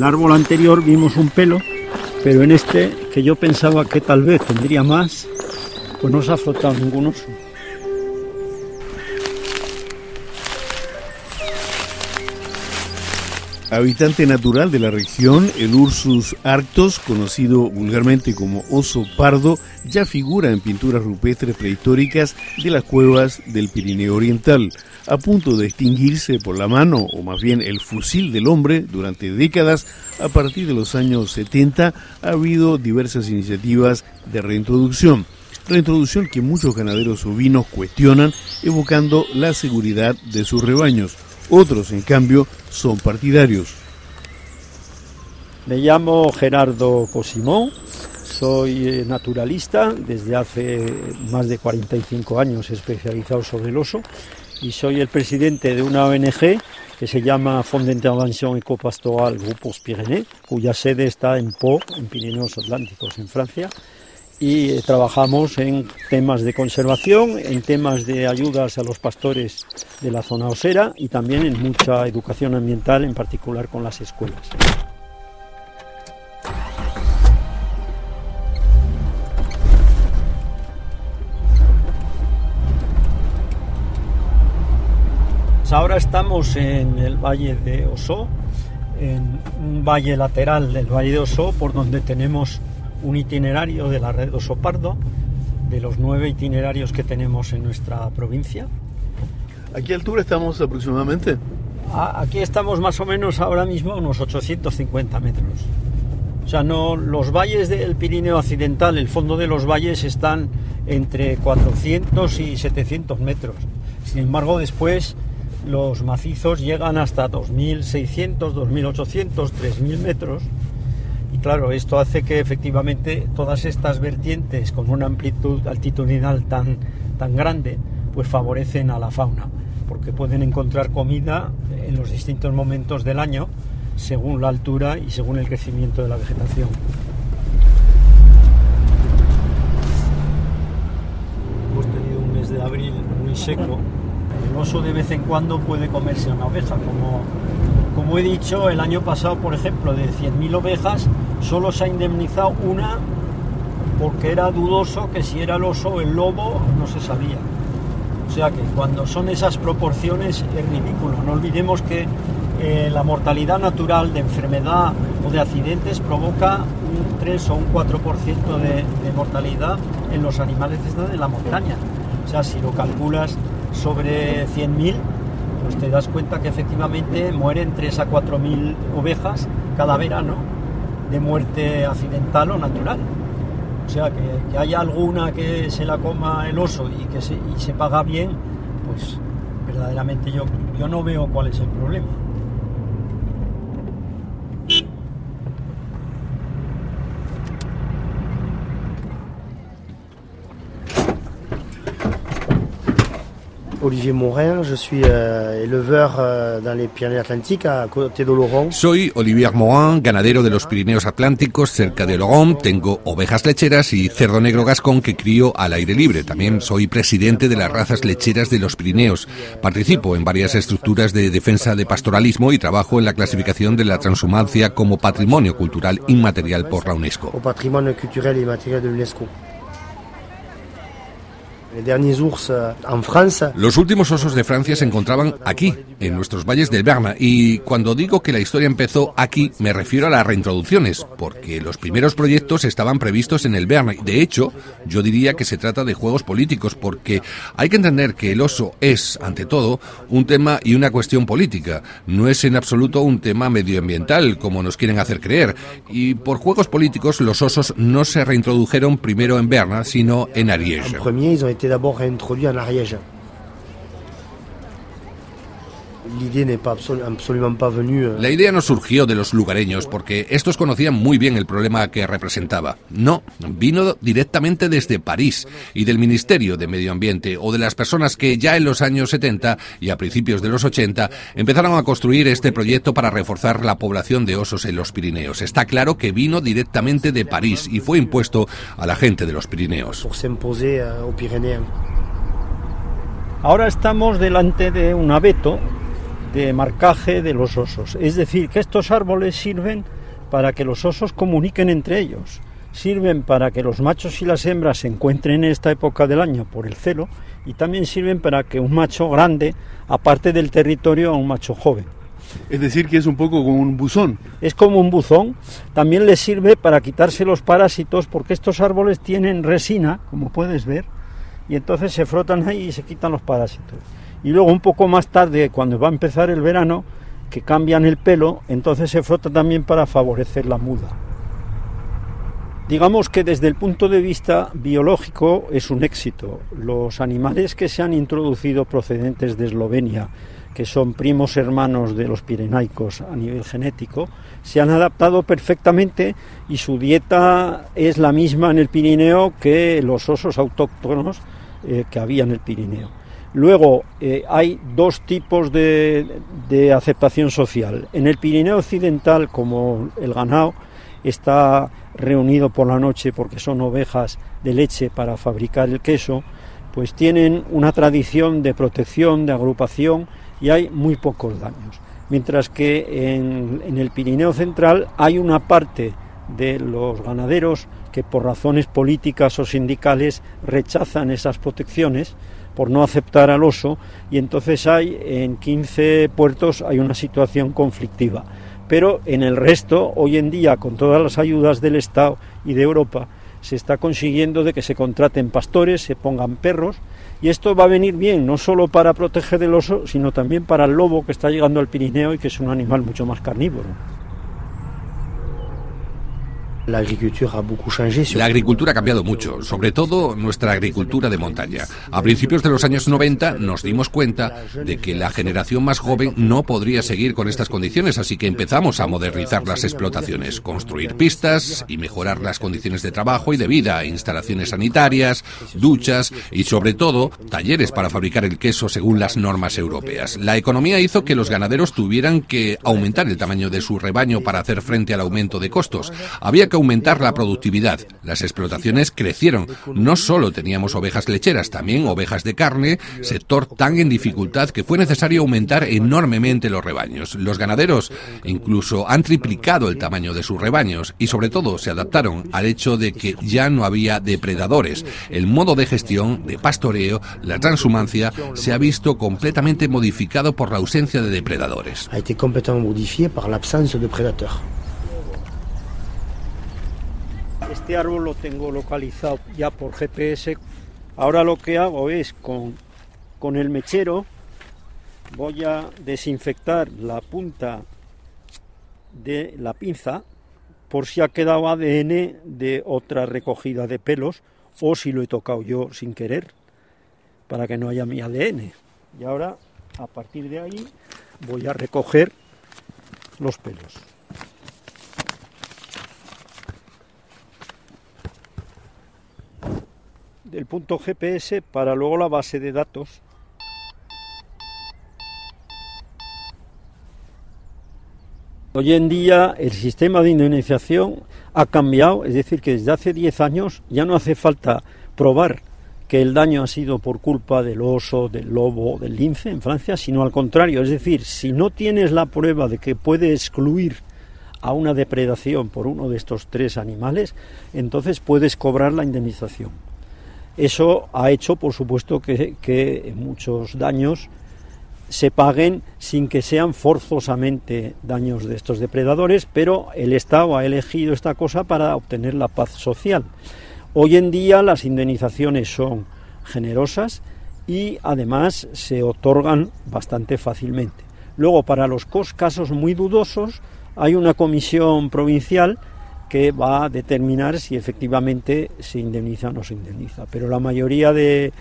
el árbol anterior vimos un pelo, pero en este, que yo pensaba que tal vez tendría más, pues no se ha flotado ningún oso. Habitante natural de la región, el Ursus arctos, conocido vulgarmente como oso pardo, ya figura en pinturas rupestres prehistóricas de las cuevas del Pirineo Oriental, a punto de extinguirse por la mano, o más bien el fusil del hombre, durante décadas. A partir de los años 70 ha habido diversas iniciativas de reintroducción reintroducción que muchos ganaderos ovinos cuestionan, evocando la seguridad de sus rebaños. Otros, en cambio, son partidarios. Me llamo Gerardo Cosimón, soy eh, naturalista, desde hace más de 45 años especializado sobre el oso y soy el presidente de una ONG que se llama Fond d'Intervention Ecopastoral Grupos Pyrénées, cuya sede está en Pau, en Pirineos Atlánticos, en Francia, y eh, trabajamos en temas de conservación, en temas de ayudas a los pastores de la zona osera y también en mucha educación ambiental, en particular con las escuelas. Ahora estamos en el valle de Oso, en un valle lateral del valle de Oso, por donde tenemos un itinerario de la red Oso Pardo, de los nueve itinerarios que tenemos en nuestra provincia. ¿A qué altura estamos aproximadamente? Aquí estamos más o menos ahora mismo a unos 850 metros. O sea, no, los valles del Pirineo Occidental, el fondo de los valles están entre 400 y 700 metros. Sin embargo, después los macizos llegan hasta 2.600, 2.800, 3.000 metros claro, esto hace que efectivamente todas estas vertientes con una amplitud altitudinal tan, tan grande, pues favorecen a la fauna, porque pueden encontrar comida en los distintos momentos del año según la altura y según el crecimiento de la vegetación. Hemos tenido un mes de abril muy seco. El oso de vez en cuando puede comerse una oveja, como como he dicho, el año pasado, por ejemplo, de 100.000 ovejas, solo se ha indemnizado una porque era dudoso que si era el oso o el lobo no se sabía. O sea que cuando son esas proporciones es ridículo. No olvidemos que eh, la mortalidad natural de enfermedad o de accidentes provoca un 3 o un 4% de, de mortalidad en los animales de la montaña. O sea, si lo calculas sobre 100.000, pues te das cuenta que efectivamente mueren 3 a 4 mil ovejas cada verano de muerte accidental o natural. O sea, que, que, haya alguna que se la coma el oso y que se, y se paga bien, pues verdaderamente yo, yo no veo cuál es el problema. Olivier Morin, je suis euh, éleveur euh, dans les Pyrénées-Atlantiques à côté de Laurent. Soy Olivier Morin, ganadero de los Pirineos Atlánticos cerca de Laurent. Tengo ovejas lecheras y cerdo negro gascón que crío al aire libre. También soy presidente de las razas lecheras de los Pirineos. Participo en varias estructuras de defensa de pastoralismo y trabajo en la clasificación de la transhumancia como patrimonio cultural inmaterial por la UNESCO. Au patrimoine culturel et immatériel de l'UNESCO. Los últimos osos de Francia se encontraban aquí, en nuestros valles del Berna, y cuando digo que la historia empezó aquí, me refiero a las reintroducciones, porque los primeros proyectos estaban previstos en el Berna. De hecho, yo diría que se trata de juegos políticos, porque hay que entender que el oso es, ante todo, un tema y una cuestión política. No es en absoluto un tema medioambiental, como nos quieren hacer creer. Y por juegos políticos, los osos no se reintrodujeron primero en Berna, sino en Ariège. D'abord réintroduits en Ariège. La idea no surgió de los lugareños porque estos conocían muy bien el problema que representaba. No, vino directamente desde París y del Ministerio de Medio Ambiente o de las personas que ya en los años 70 y a principios de los 80 empezaron a construir este proyecto para reforzar la población de osos en los Pirineos. Está claro que vino directamente de París y fue impuesto a la gente de los Pirineos. Ahora estamos delante de un abeto de marcaje de los osos. Es decir, que estos árboles sirven para que los osos comuniquen entre ellos, sirven para que los machos y las hembras se encuentren en esta época del año por el celo y también sirven para que un macho grande aparte del territorio a un macho joven. Es decir, que es un poco como un buzón. Es como un buzón. También les sirve para quitarse los parásitos porque estos árboles tienen resina, como puedes ver, y entonces se frotan ahí y se quitan los parásitos. Y luego un poco más tarde, cuando va a empezar el verano, que cambian el pelo, entonces se frota también para favorecer la muda. Digamos que desde el punto de vista biológico es un éxito. Los animales que se han introducido procedentes de Eslovenia, que son primos hermanos de los pirenaicos a nivel genético, se han adaptado perfectamente y su dieta es la misma en el Pirineo que los osos autóctonos eh, que había en el Pirineo. Luego eh, hay dos tipos de, de, aceptación social. En el Pirineo Occidental, como el ganado está reunido por la noche porque son ovejas de leche para fabricar el queso, pues tienen una tradición de protección, de agrupación y hay muy pocos daños. Mientras que en, en el Pirineo Central hay una parte de los ganaderos que por razones políticas o sindicales rechazan esas protecciones por no aceptar al oso y entonces hay en 15 puertos hay una situación conflictiva. Pero en el resto, hoy en día, con todas las ayudas del Estado y de Europa, se está consiguiendo de que se contraten pastores, se pongan perros, y esto va a venir bien, no solo para proteger del oso, sino también para el lobo que está llegando al Pirineo y que es un animal mucho más carnívoro. La agricultura ha cambiado mucho, sobre todo nuestra agricultura de montaña. A principios de los años 90 nos dimos cuenta de que la generación más joven no podría seguir con estas condiciones, así que empezamos a modernizar las explotaciones, construir pistas y mejorar las condiciones de trabajo y de vida, instalaciones sanitarias, duchas y sobre todo talleres para fabricar el queso según las normas europeas. La economía hizo que los ganaderos tuvieran que aumentar el tamaño de su rebaño para hacer frente al aumento de costos. Había que aumentar la productividad. Las explotaciones crecieron. No solo teníamos ovejas lecheras, también ovejas de carne, sector tan en dificultad que fue necesario aumentar enormemente los rebaños. Los ganaderos incluso han triplicado el tamaño de sus rebaños y sobre todo se adaptaron al hecho de que ya no había depredadores. El modo de gestión, de pastoreo, la transhumancia se ha visto completamente modificado por la ausencia de depredadores. Ha été complètement modifié par l'absence de prédateurs. Este árbol lo tengo localizado ya por GPS. Ahora lo que hago es con, con el mechero voy a desinfectar la punta de la pinza por si ha quedado ADN de otra recogida de pelos o si lo he tocado yo sin querer para que no haya mi ADN. Y ahora a partir de ahí voy a recoger los pelos. Del punto GPS para luego la base de datos. Hoy en día el sistema de indemnización ha cambiado, es decir, que desde hace 10 años ya no hace falta probar que el daño ha sido por culpa del oso, del lobo, del lince en Francia, sino al contrario, es decir, si no tienes la prueba de que puede excluir a una depredación por uno de estos tres animales, entonces puedes cobrar la indemnización. Eso ha hecho, por supuesto, que, muchos daños se paguen sin que sean forzosamente daños de estos depredadores, pero el Estado ha elegido esta cosa para obtener la paz social. Hoy en día las indemnizaciones son generosas y además se otorgan bastante fácilmente. Luego, para los casos muy dudosos, hay una comisión provincial que va a determinar si efectivamente se indemniza o no se indemniza. Pero la mayoría de,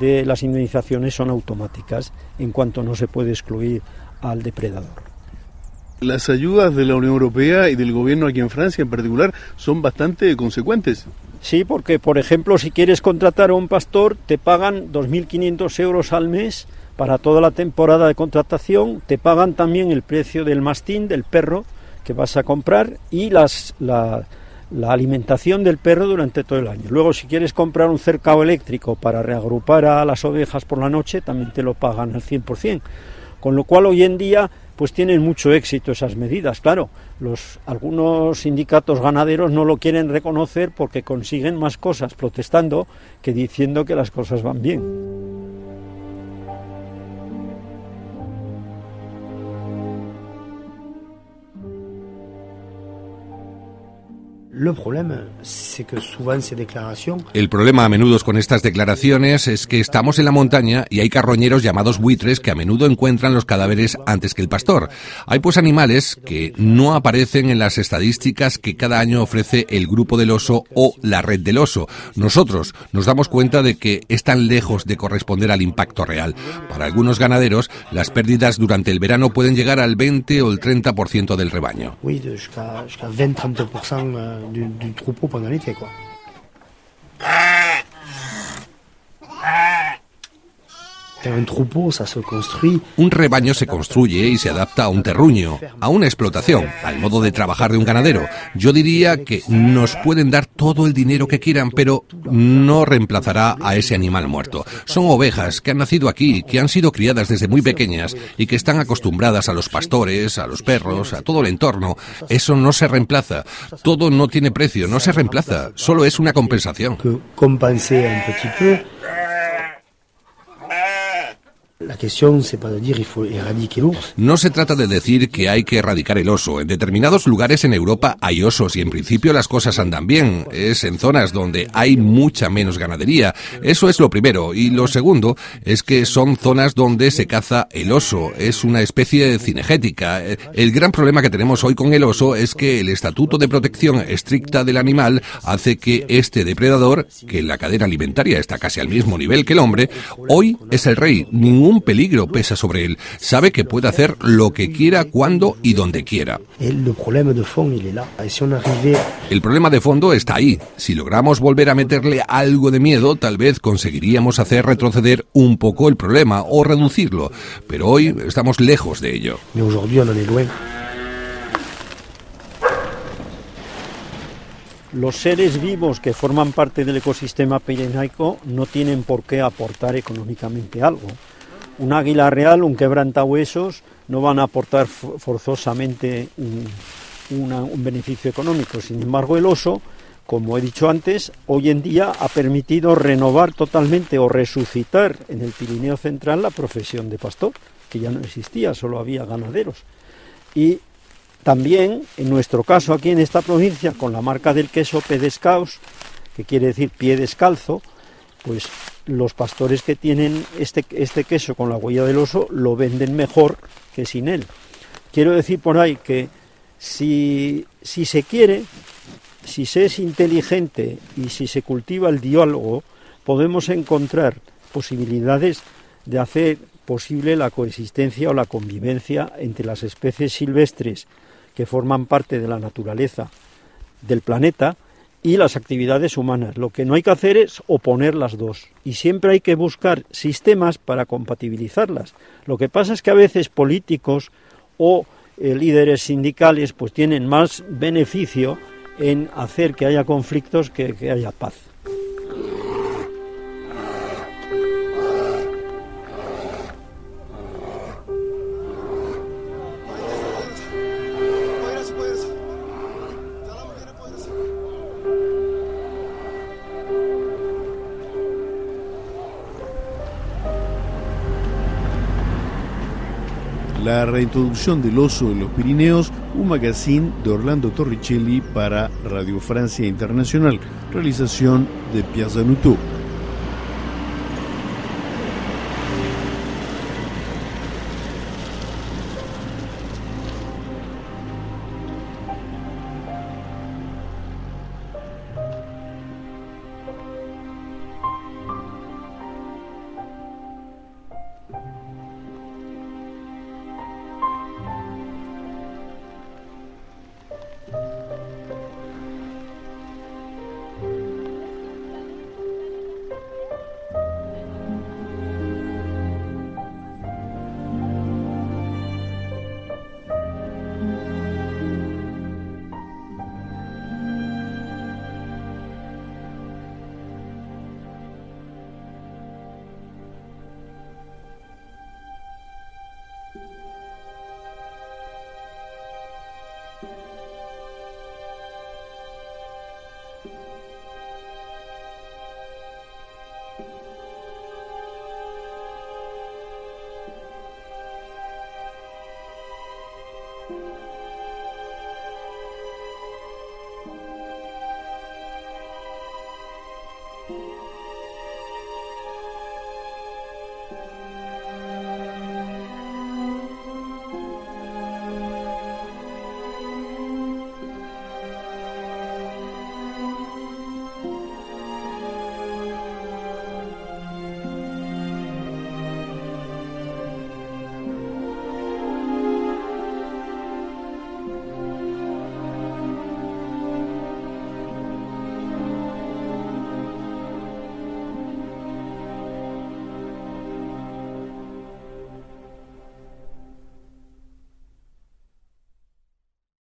de las indemnizaciones son automáticas en cuanto no se puede excluir al depredador. Las ayudas de la Unión Europea y del gobierno aquí en Francia en particular son bastante consecuentes. Sí, porque por ejemplo si quieres contratar a un pastor te pagan 2.500 euros al mes para toda la temporada de contratación, te pagan también el precio del mastín, del perro, que vas a comprar y las, la, alimentación del perro durante todo el año. Luego, si quieres comprar un cercado eléctrico para reagrupar a las ovejas por la noche, también te lo pagan al 100%. Con lo cual hoy en día pues tienen mucho éxito esas medidas. Claro, los algunos sindicatos ganaderos no lo quieren reconocer porque consiguen más cosas protestando que diciendo que las cosas van bien. El problema a menudo con estas declaraciones es que estamos en la montaña y hay carroñeros llamados buitres que a menudo encuentran los cadáveres antes que el pastor. Hay pues animales que no aparecen en las estadísticas que cada año ofrece el grupo del oso o la red del oso. Nosotros nos damos cuenta de que están lejos de corresponder al impacto real. Para algunos ganaderos, las pérdidas durante el verano pueden llegar al 20 o el 30% del rebaño du, troupeau pendant l'été, quoi. Un rebaño se construye y se adapta a un terruño, a una explotación, al modo de trabajar de un ganadero. Yo diría que nos pueden dar todo el dinero que quieran, pero no reemplazará a ese animal muerto. Son ovejas que han nacido aquí, que han sido criadas desde muy pequeñas y que están acostumbradas a los pastores, a los perros, a todo el entorno. Eso no se reemplaza. Todo no tiene precio, no se reemplaza. Solo es una compensación. No se trata de decir que hay que erradicar el oso. En determinados lugares en Europa hay osos y en principio las cosas andan bien. Es en zonas donde hay mucha menos ganadería. Eso es lo primero. Y lo segundo es que son zonas donde se caza el oso. Es una especie cinegética. El gran problema que tenemos hoy con el oso es que el estatuto de protección estricta del animal hace que este depredador, que en la cadena alimentaria está casi al mismo nivel que el hombre, hoy es el rey. Ningún peligro pesa sobre él. Sabe que puede hacer lo que quiera, cuando y donde quiera. El problema de fondo está ahí. Si logramos volver a meterle algo de miedo, tal vez conseguiríamos hacer retroceder un poco el problema o reducirlo. Pero hoy estamos lejos de ello. Los seres vivos que forman parte del ecosistema pirenaico no tienen por qué aportar económicamente algo un águila real, un quebrantahuesos, no van a aportar forzosamente un, beneficio económico. Sin embargo, el oso, como he dicho antes, hoy en día ha permitido renovar totalmente o resucitar en el Pirineo Central la profesión de pastor, que ya no existía, solo había ganaderos. Y también, en nuestro caso aquí en esta provincia, con la marca del queso Pedescaus, que quiere decir pie descalzo, pues los pastores que tienen este, este queso con la huella del oso lo venden mejor que sin él. Quiero decir por ahí que si, si se quiere, si se es inteligente y si se cultiva el diálogo, podemos encontrar posibilidades de hacer posible la coexistencia o la convivencia entre las especies silvestres que forman parte de la naturaleza del planeta y las actividades humanas. Lo que no hay que hacer es oponer las dos y siempre hay que buscar sistemas para compatibilizarlas. Lo que pasa es que a veces políticos o eh, líderes sindicales pues tienen más beneficio en hacer que haya conflictos que que haya paz. La reintroducción del oso en los Pirineos, un magazine de Orlando Torricelli para Radio Francia Internacional, realización de Pierre Zanuto.